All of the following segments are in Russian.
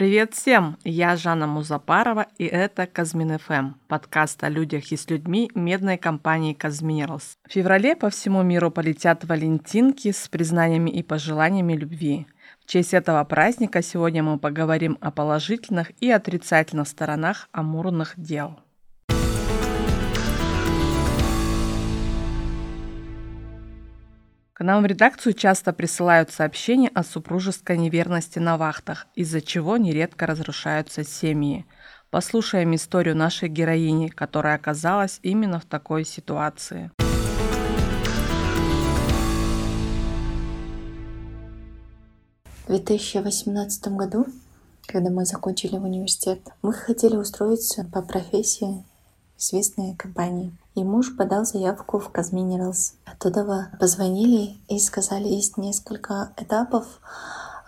Привет всем! Я Жанна Музапарова, и это Казмин ФМ, подкаст о людях и с людьми медной компании Казминералс. В феврале по всему миру полетят валентинки с признаниями и пожеланиями любви. В честь этого праздника сегодня мы поговорим о положительных и отрицательных сторонах амурных дел. К нам в редакцию часто присылают сообщения о супружеской неверности на вахтах, из-за чего нередко разрушаются семьи. Послушаем историю нашей героини, которая оказалась именно в такой ситуации. В 2018 году, когда мы закончили университет, мы хотели устроиться по профессии известной компании. И муж подал заявку в Казминералс. Оттуда позвонили и сказали, есть несколько этапов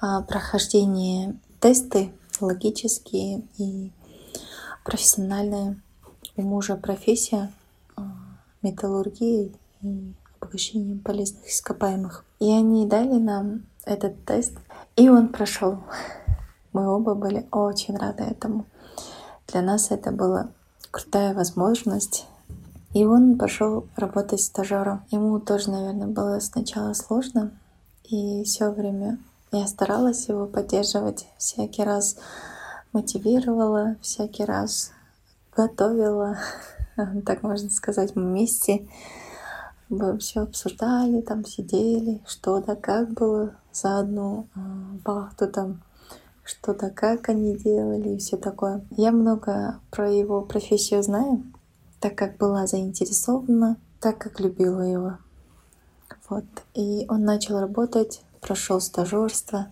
а, прохождения тесты логические и профессиональные. У мужа профессия а, металлургия и обогащение полезных ископаемых. И они дали нам этот тест, и он прошел. Мы оба были очень рады этому. Для нас это была крутая возможность и он пошел работать стажером. Ему тоже, наверное, было сначала сложно. И все время я старалась его поддерживать, всякий раз мотивировала, всякий раз готовила, так можно сказать, мы вместе мы все обсуждали, там сидели, что да как было за одну а, вахту там, что да как они делали и все такое. Я много про его профессию знаю, так как была заинтересована, так как любила его. Вот. И он начал работать, прошел стажерство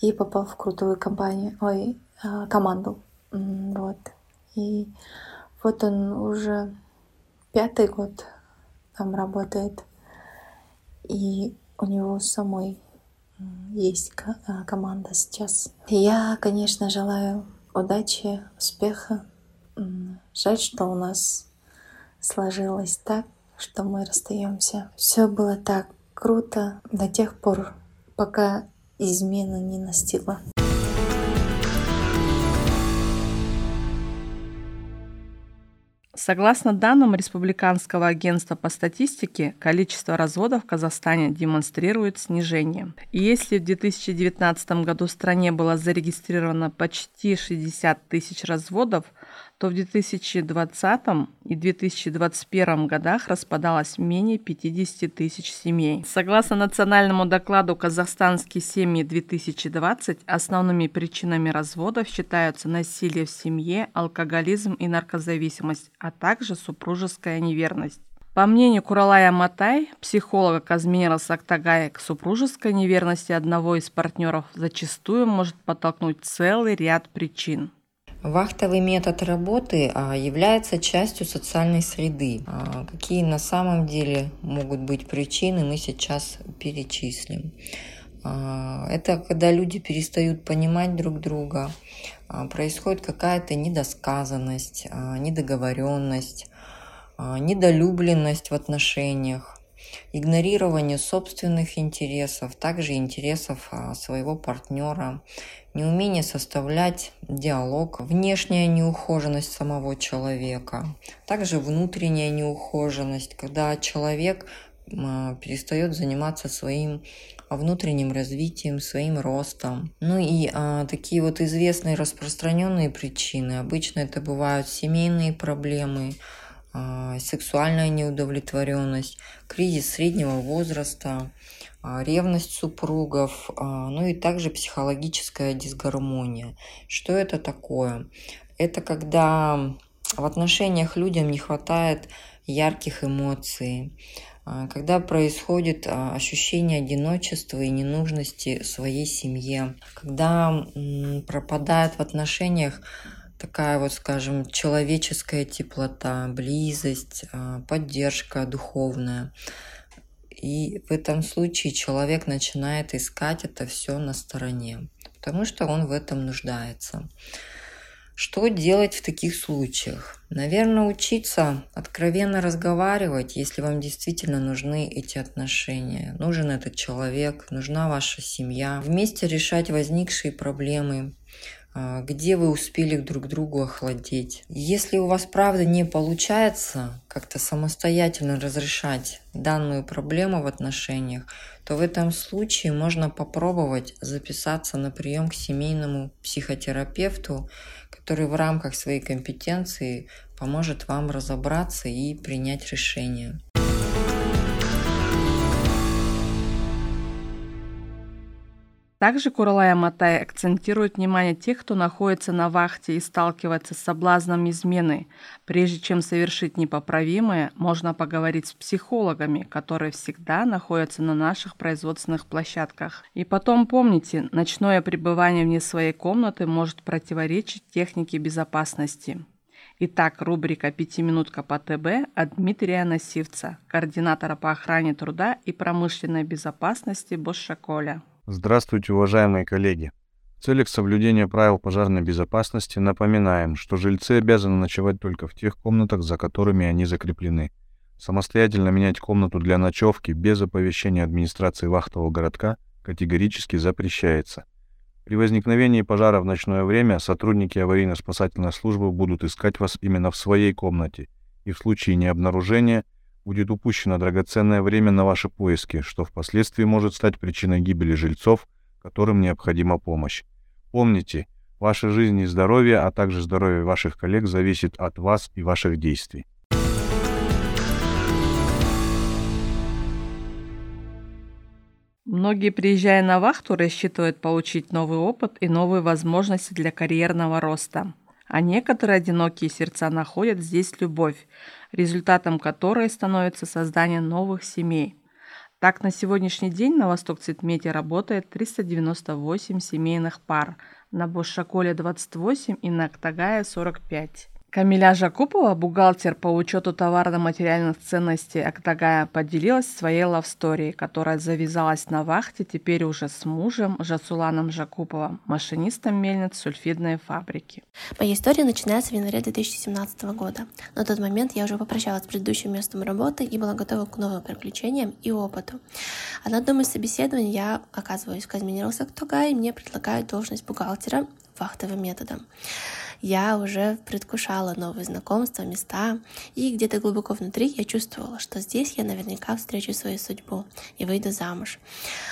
и попал в крутую компанию, ой, а, команду. Вот. И вот он уже пятый год там работает. И у него самой есть а, команда сейчас. Я, конечно, желаю удачи, успеха Жаль, что у нас сложилось так, что мы расстаемся. Все было так круто до тех пор, пока измена не настигла. Согласно данным Республиканского агентства по статистике, количество разводов в Казахстане демонстрирует снижение. И если в 2019 году в стране было зарегистрировано почти 60 тысяч разводов, то в 2020 и 2021 годах распадалось менее 50 тысяч семей. Согласно национальному докладу «Казахстанские семьи 2020», основными причинами разводов считаются насилие в семье, алкоголизм и наркозависимость, а также супружеская неверность. По мнению Куралая Матай, психолога Казмира Сактагая, к супружеской неверности одного из партнеров зачастую может подтолкнуть целый ряд причин. Вахтовый метод работы а, является частью социальной среды. А, какие на самом деле могут быть причины, мы сейчас перечислим. А, это когда люди перестают понимать друг друга, происходит какая-то недосказанность, недоговоренность, недолюбленность в отношениях, игнорирование собственных интересов, также интересов своего партнера, неумение составлять диалог, внешняя неухоженность самого человека, также внутренняя неухоженность, когда человек перестает заниматься своим внутренним развитием, своим ростом. Ну и а, такие вот известные распространенные причины. Обычно это бывают семейные проблемы, а, сексуальная неудовлетворенность, кризис среднего возраста, а, ревность супругов, а, ну и также психологическая дисгармония. Что это такое? Это когда в отношениях людям не хватает ярких эмоций, а, когда происходит ощущение одиночества и ненужности своей семье, когда пропадает в отношениях такая вот, скажем, человеческая теплота, близость, поддержка духовная. И в этом случае человек начинает искать это все на стороне, потому что он в этом нуждается. Что делать в таких случаях? Наверное, учиться откровенно разговаривать, если вам действительно нужны эти отношения. Нужен этот человек, нужна ваша семья. Вместе решать возникшие проблемы, а, где вы успели друг другу охладеть. Если у вас правда не получается как-то самостоятельно разрешать данную проблему в отношениях, то в этом случае можно попробовать записаться на прием к семейному психотерапевту, который в рамках своей компетенции поможет вам разобраться и принять решение. Также Куралай Матай акцентирует внимание тех, кто находится на вахте и сталкивается с соблазном измены. Прежде чем совершить непоправимое, можно поговорить с психологами, которые всегда находятся на наших производственных площадках. И потом помните, ночное пребывание вне своей комнаты может противоречить технике безопасности. Итак, рубрика «Пятиминутка по ТБ» от Дмитрия Насивца, координатора по охране труда и промышленной безопасности Босшаколя. Здравствуйте, уважаемые коллеги! В целях соблюдения правил пожарной безопасности напоминаем, что жильцы обязаны ночевать только в тех комнатах, за которыми они закреплены. Самостоятельно менять комнату для ночевки без оповещения администрации вахтового городка категорически запрещается. При возникновении пожара в ночное время сотрудники аварийно-спасательной службы будут искать вас именно в своей комнате, и в случае необнаружения – будет упущено драгоценное время на ваши поиски, что впоследствии может стать причиной гибели жильцов, которым необходима помощь. Помните, ваша жизнь и здоровье, а также здоровье ваших коллег зависит от вас и ваших действий. Многие, приезжая на вахту, рассчитывают получить новый опыт и новые возможности для карьерного роста. А некоторые одинокие сердца находят здесь любовь, результатом которой становится создание новых семей. Так, на сегодняшний день на Восток Цветмете работает 398 семейных пар, на Бошаколе 28 и на Актагае 45. Камиля Жакупова, бухгалтер по учету товарно-материальных ценностей Актагая, поделилась своей лавсторией, которая завязалась на вахте теперь уже с мужем Жасуланом Жакуповым, машинистом мельниц сульфидной фабрики. Моя история начинается в январе 2017 года. На тот момент я уже попрощалась с предыдущим местом работы и была готова к новым приключениям и опыту. А на одном из собеседований я оказываюсь в Казминировск Актагай, и мне предлагают должность бухгалтера вахтовым методом я уже предвкушала новые знакомства, места, и где-то глубоко внутри я чувствовала, что здесь я наверняка встречу свою судьбу и выйду замуж.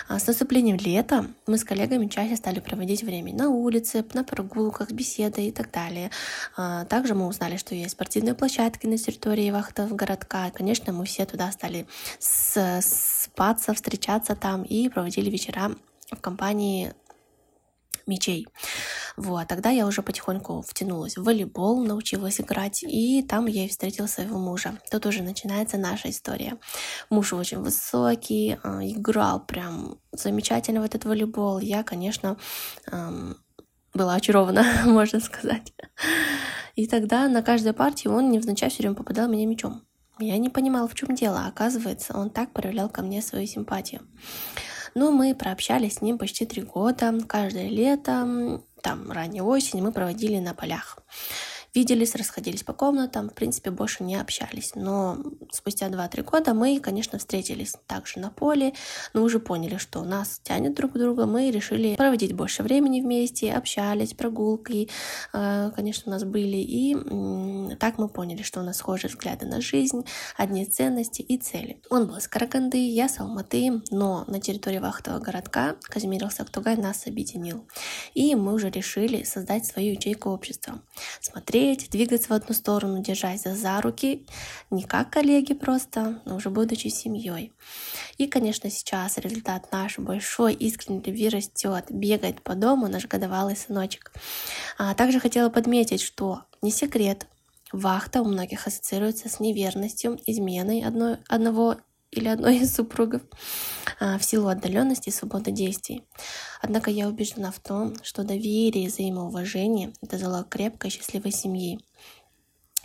А с наступлением лета мы с коллегами чаще стали проводить время на улице, на прогулках, беседы и так далее. А, также мы узнали, что есть спортивные площадки на территории вахтов городка. Конечно, мы все туда стали спаться, встречаться там и проводили вечера в компании мечей. Вот, тогда я уже потихоньку втянулась в волейбол, научилась играть, и там я и встретила своего мужа. Тут уже начинается наша история. Муж очень высокий, а, играл прям замечательно в этот волейбол. Я, конечно, была очарована, можно сказать. И тогда на каждой партии он невзначай все время попадал меня мечом. Я не понимала, в чем дело. Оказывается, он так проявлял ко мне свою симпатию. Но мы прообщались с ним почти три года. Каждое лето, там, ранней осень мы проводили на полях виделись, расходились по комнатам, в принципе, больше не общались. Но спустя 2-3 года мы, конечно, встретились также на поле, но уже поняли, что нас тянет друг к другу, мы решили проводить больше времени вместе, общались, прогулки, э, конечно, у нас были, и так мы поняли, что у нас схожие взгляды на жизнь, одни ценности и цели. Он был из Караганды, я с Алматы, но на территории вахтового городка Казимир Сактугай нас объединил. И мы уже решили создать свою ячейку общества. Смотреть смотреть, двигаться в одну сторону, держась за, руки, не как коллеги просто, но уже будучи семьей. И, конечно, сейчас результат наш большой искренней любви растет, бегает по дому наш годовалый сыночек. А также хотела подметить, что не секрет, вахта у многих ассоциируется с неверностью, изменой одной, одного или одной из супругов а, в силу отдаленности и свободы действий. Однако я убеждена в том, что доверие и взаимоуважение — это залог крепкой счастливой семьи.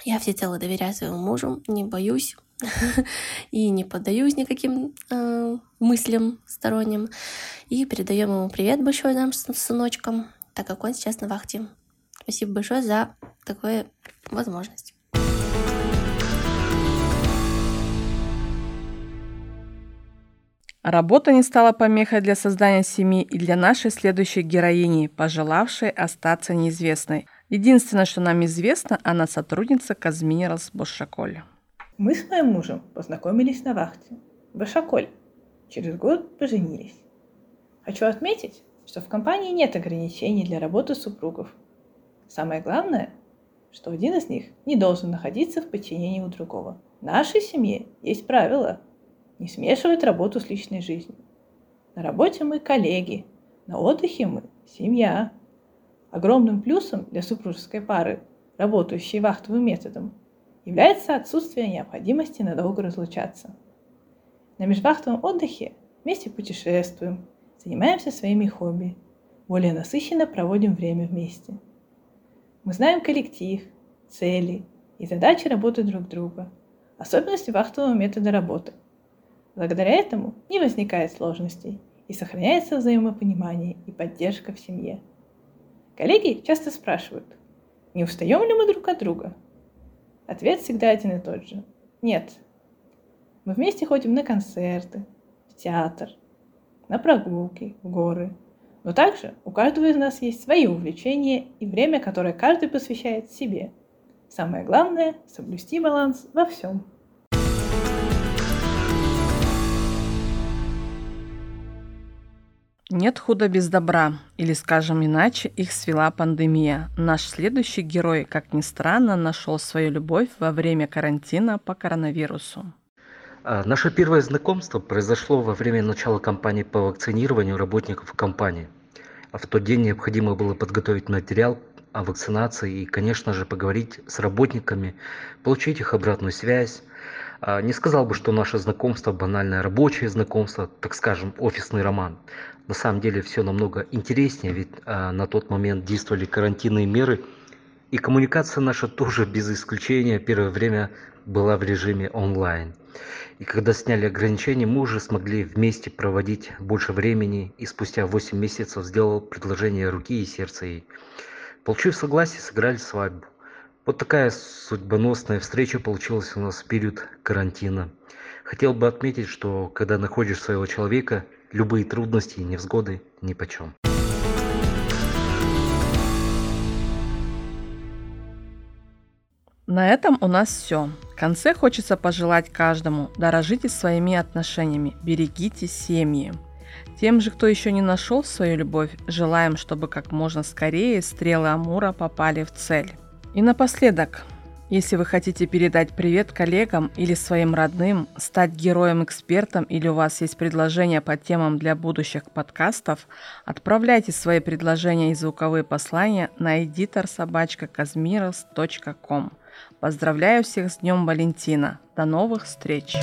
Я всецело доверяю своему мужу, не боюсь и не поддаюсь никаким э, мыслям сторонним. И передаем ему привет большой нам сыночкам, так как он сейчас на вахте. Спасибо большое за такую возможность. Работа не стала помехой для создания семьи и для нашей следующей героини, пожелавшей остаться неизвестной. Единственное, что нам известно, она сотрудница Казминералс Бошаколь. Мы с моим мужем познакомились на вахте. В Башаколь. Через год поженились. Хочу отметить, что в компании нет ограничений для работы супругов. Самое главное, что один из них не должен находиться в подчинении у другого. В нашей семье есть правило не смешивать работу с личной жизнью. На работе мы коллеги, на отдыхе мы семья. Огромным плюсом для супружеской пары, работающей вахтовым методом, является отсутствие необходимости надолго разлучаться. На межвахтовом отдыхе вместе путешествуем, занимаемся своими хобби, более насыщенно проводим время вместе. Мы знаем коллектив, цели и задачи работы друг друга, особенности вахтового метода работы. Благодаря этому не возникает сложностей и сохраняется взаимопонимание и поддержка в семье. Коллеги часто спрашивают, не устаем ли мы друг от друга – Ответ всегда один и тот же. Нет. Мы вместе ходим на концерты, в театр, на прогулки, в горы. Но также у каждого из нас есть свои увлечения и время, которое каждый посвящает себе. Самое главное – соблюсти баланс во всем. Нет худа без добра, или, скажем иначе, их свела пандемия. Наш следующий герой, как ни странно, нашел свою любовь во время карантина по коронавирусу. А, наше первое знакомство произошло во время начала кампании по вакцинированию работников компании. А в тот день необходимо было подготовить материал о вакцинации и, конечно же, поговорить с работниками, получить их обратную связь. А, не сказал бы, что наше знакомство банальное рабочее знакомство, так скажем, офисный роман на самом деле все намного интереснее, ведь а, на тот момент действовали карантинные меры, и коммуникация наша тоже без исключения первое время была в режиме онлайн. И когда сняли ограничения, мы уже смогли вместе проводить больше времени, и спустя 8 месяцев сделал предложение руки и сердца ей. Получив согласие, сыграли свадьбу. Вот такая судьбоносная встреча получилась у нас в период карантина. Хотел бы отметить, что когда находишь своего человека, любые трудности и невзгоды нипочем. На этом у нас все. В конце хочется пожелать каждому, дорожите своими отношениями, берегите семьи. Тем же, кто еще не нашел свою любовь, желаем, чтобы как можно скорее стрелы Амура попали в цель. И напоследок, если вы хотите передать привет коллегам или своим родным, стать героем-экспертом или у вас есть предложения по темам для будущих подкастов, отправляйте свои предложения и звуковые послания на editorsobachkaказмирос.ком. Поздравляю всех с Днем Валентина. До новых встреч!